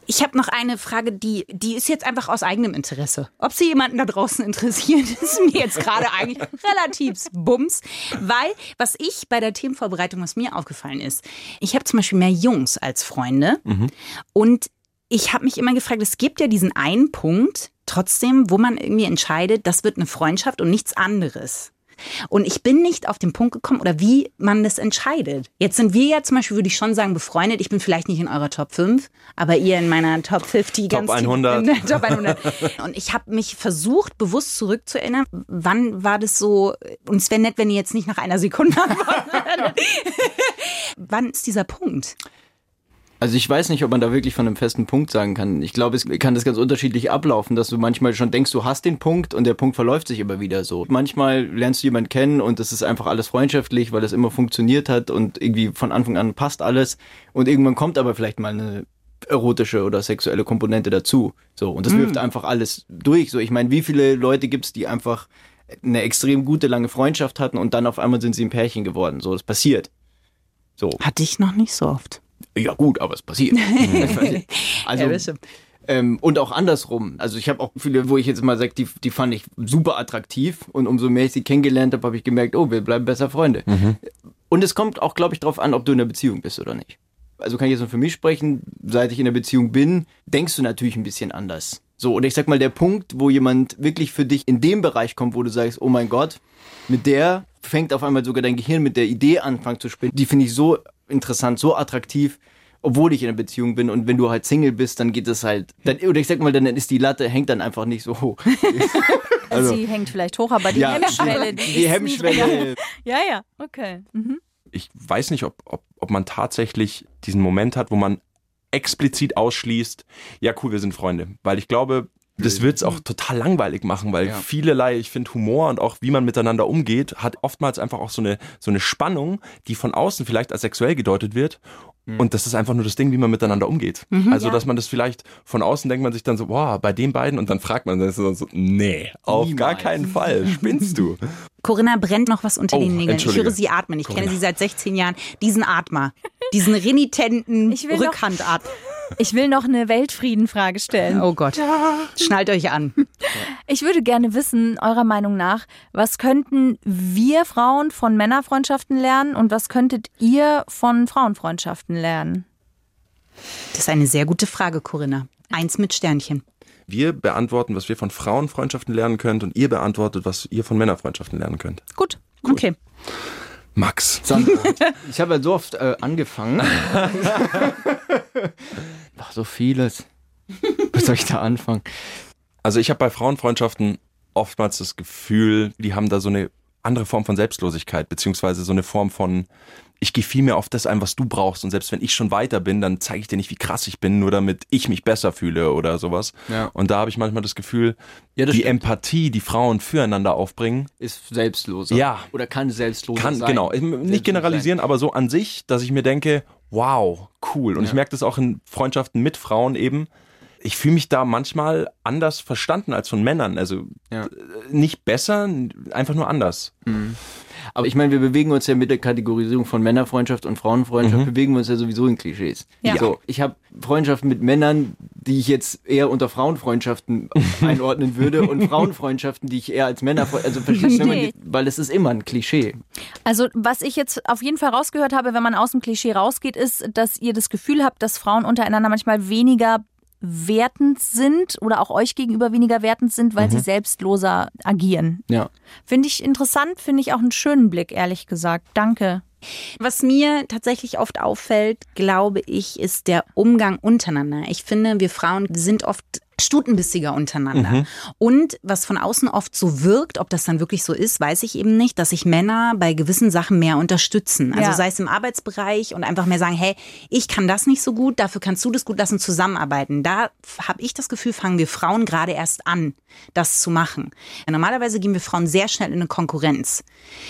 Ich habe noch eine Frage, die, die ist jetzt einfach aus eigenem Interesse. Ob sie jemanden da draußen interessiert, ist mir jetzt gerade eigentlich relativ bums. Weil, was ich bei der Themenvorbereitung, was mir aufgefallen ist, ich habe zum Beispiel mehr Jungs als Freunde. Und ich habe mich immer gefragt, es gibt ja diesen einen Punkt, trotzdem, wo man irgendwie entscheidet, das wird eine Freundschaft und nichts anderes. Und ich bin nicht auf den Punkt gekommen oder wie man das entscheidet. Jetzt sind wir ja zum Beispiel, würde ich schon sagen, befreundet. Ich bin vielleicht nicht in eurer Top 5, aber ihr in meiner Top 50. Top ganz tief 100. In der Top 100. Und ich habe mich versucht, bewusst zurückzuerinnern, wann war das so, und es wäre nett, wenn ihr jetzt nicht nach einer Sekunde antwortet. wann ist dieser Punkt? Also ich weiß nicht, ob man da wirklich von einem festen Punkt sagen kann. Ich glaube, es kann das ganz unterschiedlich ablaufen, dass du manchmal schon denkst, du hast den Punkt und der Punkt verläuft sich immer wieder so. Manchmal lernst du jemanden kennen und das ist einfach alles freundschaftlich, weil das immer funktioniert hat und irgendwie von Anfang an passt alles. Und irgendwann kommt aber vielleicht mal eine erotische oder sexuelle Komponente dazu. So, und das wirft einfach alles durch. So, ich meine, wie viele Leute gibt's, die einfach eine extrem gute, lange Freundschaft hatten und dann auf einmal sind sie ein Pärchen geworden. So, das passiert. So. Hatte ich noch nicht so oft. Ja gut, aber es passiert. also, ähm, und auch andersrum. Also ich habe auch viele, wo ich jetzt mal sage, die, die fand ich super attraktiv und umso mehr ich sie kennengelernt habe, habe ich gemerkt, oh, wir bleiben besser Freunde. Und es kommt auch, glaube ich, darauf an, ob du in einer Beziehung bist oder nicht. Also kann ich jetzt nur für mich sprechen, seit ich in einer Beziehung bin, denkst du natürlich ein bisschen anders. So, und ich sag mal, der Punkt, wo jemand wirklich für dich in dem Bereich kommt, wo du sagst, oh mein Gott, mit der fängt auf einmal sogar dein Gehirn mit der Idee anfangen zu spielen. Die finde ich so interessant, so attraktiv, obwohl ich in einer Beziehung bin. Und wenn du halt Single bist, dann geht es halt, dann, oder ich sag mal, dann ist die Latte, hängt dann einfach nicht so hoch. Also- Sie hängt vielleicht hoch, aber die Ja, Hemmschwelle, die, Die Hemmschwelle. Ja, ja, okay. Mhm. Ich weiß nicht, ob, ob, ob man tatsächlich diesen Moment hat, wo man explizit ausschließt, ja cool, wir sind Freunde. Weil ich glaube, das wird es auch total langweilig machen, weil Ja. vielerlei, ich finde Humor und auch wie man miteinander umgeht, hat oftmals einfach auch so eine, so eine Spannung, die von außen vielleicht als sexuell gedeutet wird. Und das ist einfach nur das Ding, wie man miteinander umgeht. also, dass man das vielleicht von außen denkt man sich dann so, boah, bei den beiden und dann fragt man dann so, nee, auf gar Niemals. keinen Fall, spinnst du. Corinna brennt noch was unter Oh, den Nägeln. Ich höre sie atmen. Ich kenne Corinna. sie seit 16 Jahren. Diesen Atmer. Diesen renitenten Ich will noch- Rückhandatmer. Ich will noch eine Weltfriedenfrage stellen. Oh Gott. Schnallt euch an. Ich würde gerne wissen, eurer Meinung nach, was könnten wir Frauen von Männerfreundschaften lernen und was könntet ihr von Frauenfreundschaften lernen? Das ist eine sehr gute Frage, Corinna. Eins mit Sternchen. Wir beantworten, was wir von Frauenfreundschaften lernen könnt und ihr beantwortet, was ihr von Männerfreundschaften lernen könnt. Gut. Okay. Max. Sandra, ich habe ja so oft äh, angefangen. Ach, so vieles. Was soll ich da anfangen? Also ich habe bei Frauenfreundschaften oftmals das Gefühl, die haben da so eine andere Form von Selbstlosigkeit, beziehungsweise so eine Form von, ich gehe viel mehr auf das ein, was du brauchst. Und selbst wenn ich schon weiter bin, dann zeige ich dir nicht, wie krass ich bin, nur damit ich mich besser fühle oder sowas. Ja. Und da habe ich manchmal das Gefühl, Ja, das die stimmt. Empathie, die Frauen füreinander aufbringen, Ist selbstloser. Ja. Oder kann selbstloser kann, sein. genau, nicht generalisieren, aber so an sich, dass ich mir denke, wow, cool. Und Ja. ich merke das auch in Freundschaften mit Frauen eben. ich fühle mich da manchmal anders verstanden als von Männern. Also äh, nicht besser, einfach nur anders. Aber ich meine, wir bewegen uns ja mit der Kategorisierung von Männerfreundschaft und Frauenfreundschaft, bewegen wir uns ja sowieso in Klischees. Ja. So, ich habe Freundschaften mit Männern, die ich jetzt eher unter Frauenfreundschaften einordnen würde und Frauenfreundschaften, die ich eher als Männerfreundschaften, also verstehst du, die- weil es ist immer ein Klischee. Also, was ich jetzt auf jeden Fall rausgehört habe, wenn man aus dem Klischee rausgeht, ist, dass ihr das Gefühl habt, dass Frauen untereinander manchmal weniger wertend sind oder auch euch gegenüber weniger wertend sind, weil sie selbstloser agieren. Ja. Finde ich interessant, finde ich auch einen schönen Blick, ehrlich gesagt. Danke. Was mir tatsächlich oft auffällt, glaube ich, ist der Umgang untereinander. Ich finde, wir Frauen sind oft stutenbissiger untereinander. Und was von außen oft so wirkt, ob das dann wirklich so ist, weiß ich eben nicht, dass sich Männer bei gewissen Sachen mehr unterstützen. Also Ja. sei es im Arbeitsbereich und einfach mehr sagen, hey, ich kann das nicht so gut, dafür kannst du das gut, lass uns zusammenarbeiten. Da habe ich das Gefühl, fangen wir Frauen gerade erst an, das zu machen. Normalerweise gehen wir Frauen sehr schnell in eine Konkurrenz.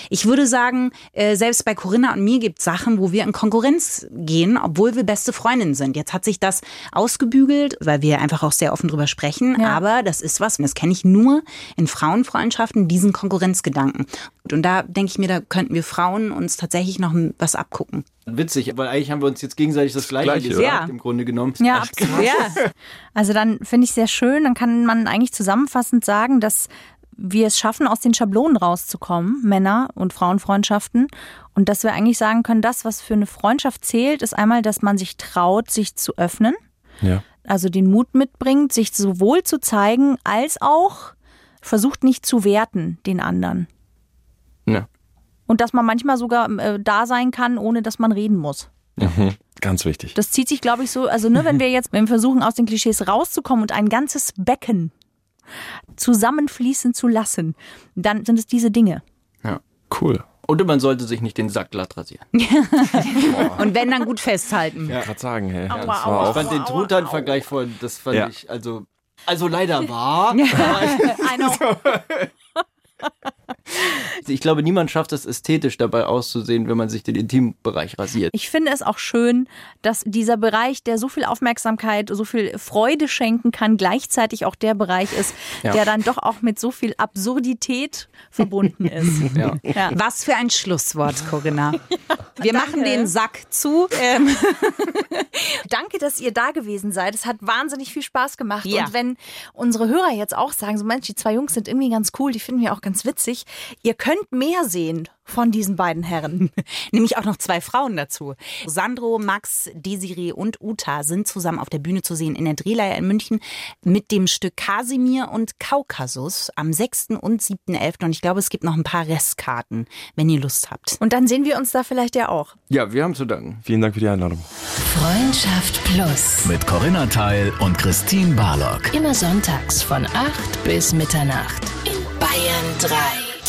Ich würde sagen, äh, selbst bei Corinna und mir gibt es Sachen, wo wir in Konkurrenz gehen, obwohl wir beste Freundinnen sind. Jetzt hat sich das ausgebügelt, weil wir einfach auch sehr offen drüber sprechen. Ja. Aber das ist was, und das kenne ich nur in Frauenfreundschaften, diesen Konkurrenzgedanken. Und da denke ich mir, da könnten wir Frauen uns tatsächlich noch was abgucken. Witzig, weil eigentlich haben wir uns jetzt gegenseitig das Gleiche, Gleiche, gesagt, ja. im Grunde genommen. Ja, absolut. Also dann finde ich sehr schön, dann kann man eigentlich zusammenfassend sagen, dass wir es schaffen, aus den Schablonen rauszukommen, Männer- und Frauenfreundschaften. Und dass wir eigentlich sagen können, das, was für eine Freundschaft zählt, ist einmal, dass man sich traut, sich zu öffnen, Ja. Also den Mut mitbringt, sich sowohl zu zeigen, als auch versucht nicht zu werten, den anderen. Ja. Und dass man manchmal sogar äh, da sein kann, ohne dass man reden muss. Ganz wichtig. Das zieht sich, glaube ich, so. Also, ne, wenn wir jetzt, wenn wir versuchen, aus den Klischees rauszukommen und ein ganzes Becken zusammenfließen zu lassen, dann sind es diese Dinge. ja. Cool. Und man sollte sich nicht den Sack glatt rasieren. Und wenn dann gut festhalten. Ich gerade sagen, hey. das Aua, war aua. Ich fand den Truthahn-Vergleich vorhin, das fand Ja. ich, also, also leider wahr. I know. Ich glaube, niemand schafft es ästhetisch dabei auszusehen, wenn man sich den Intimbereich rasiert. Ich finde es auch schön, dass dieser Bereich, der so viel Aufmerksamkeit, so viel Freude schenken kann, gleichzeitig auch der Bereich ist, Ja. der dann doch auch mit so viel Absurdität verbunden ist. Ja. Ja. Was für ein Schlusswort, Corinna. Wir machen den Sack zu. Ähm, Danke, dass ihr da gewesen seid. Es hat wahnsinnig viel Spaß gemacht. Ja. Und wenn unsere Hörer jetzt auch sagen, so Mensch, die zwei Jungs sind irgendwie ganz cool, die finden wir auch ganz witzig, ihr könnt mehr sehen von diesen beiden Herren. Nämlich auch noch zwei Frauen dazu. Sandro, Max, Desiree und Uta sind zusammen auf der Bühne zu sehen in der Drehleier in München mit dem Stück Kasimir und Kaukasus am 6. und 7.11. Und ich glaube, es gibt noch ein paar Restkarten, wenn ihr Lust habt. Und dann sehen wir uns da vielleicht ja auch. Ja, wir haben zu danken. vielen Dank für die Einladung. Freundschaft Plus. Mit Corinna Teil und Christine Barlock. Immer sonntags von 8 bis Mitternacht in Bayern 3.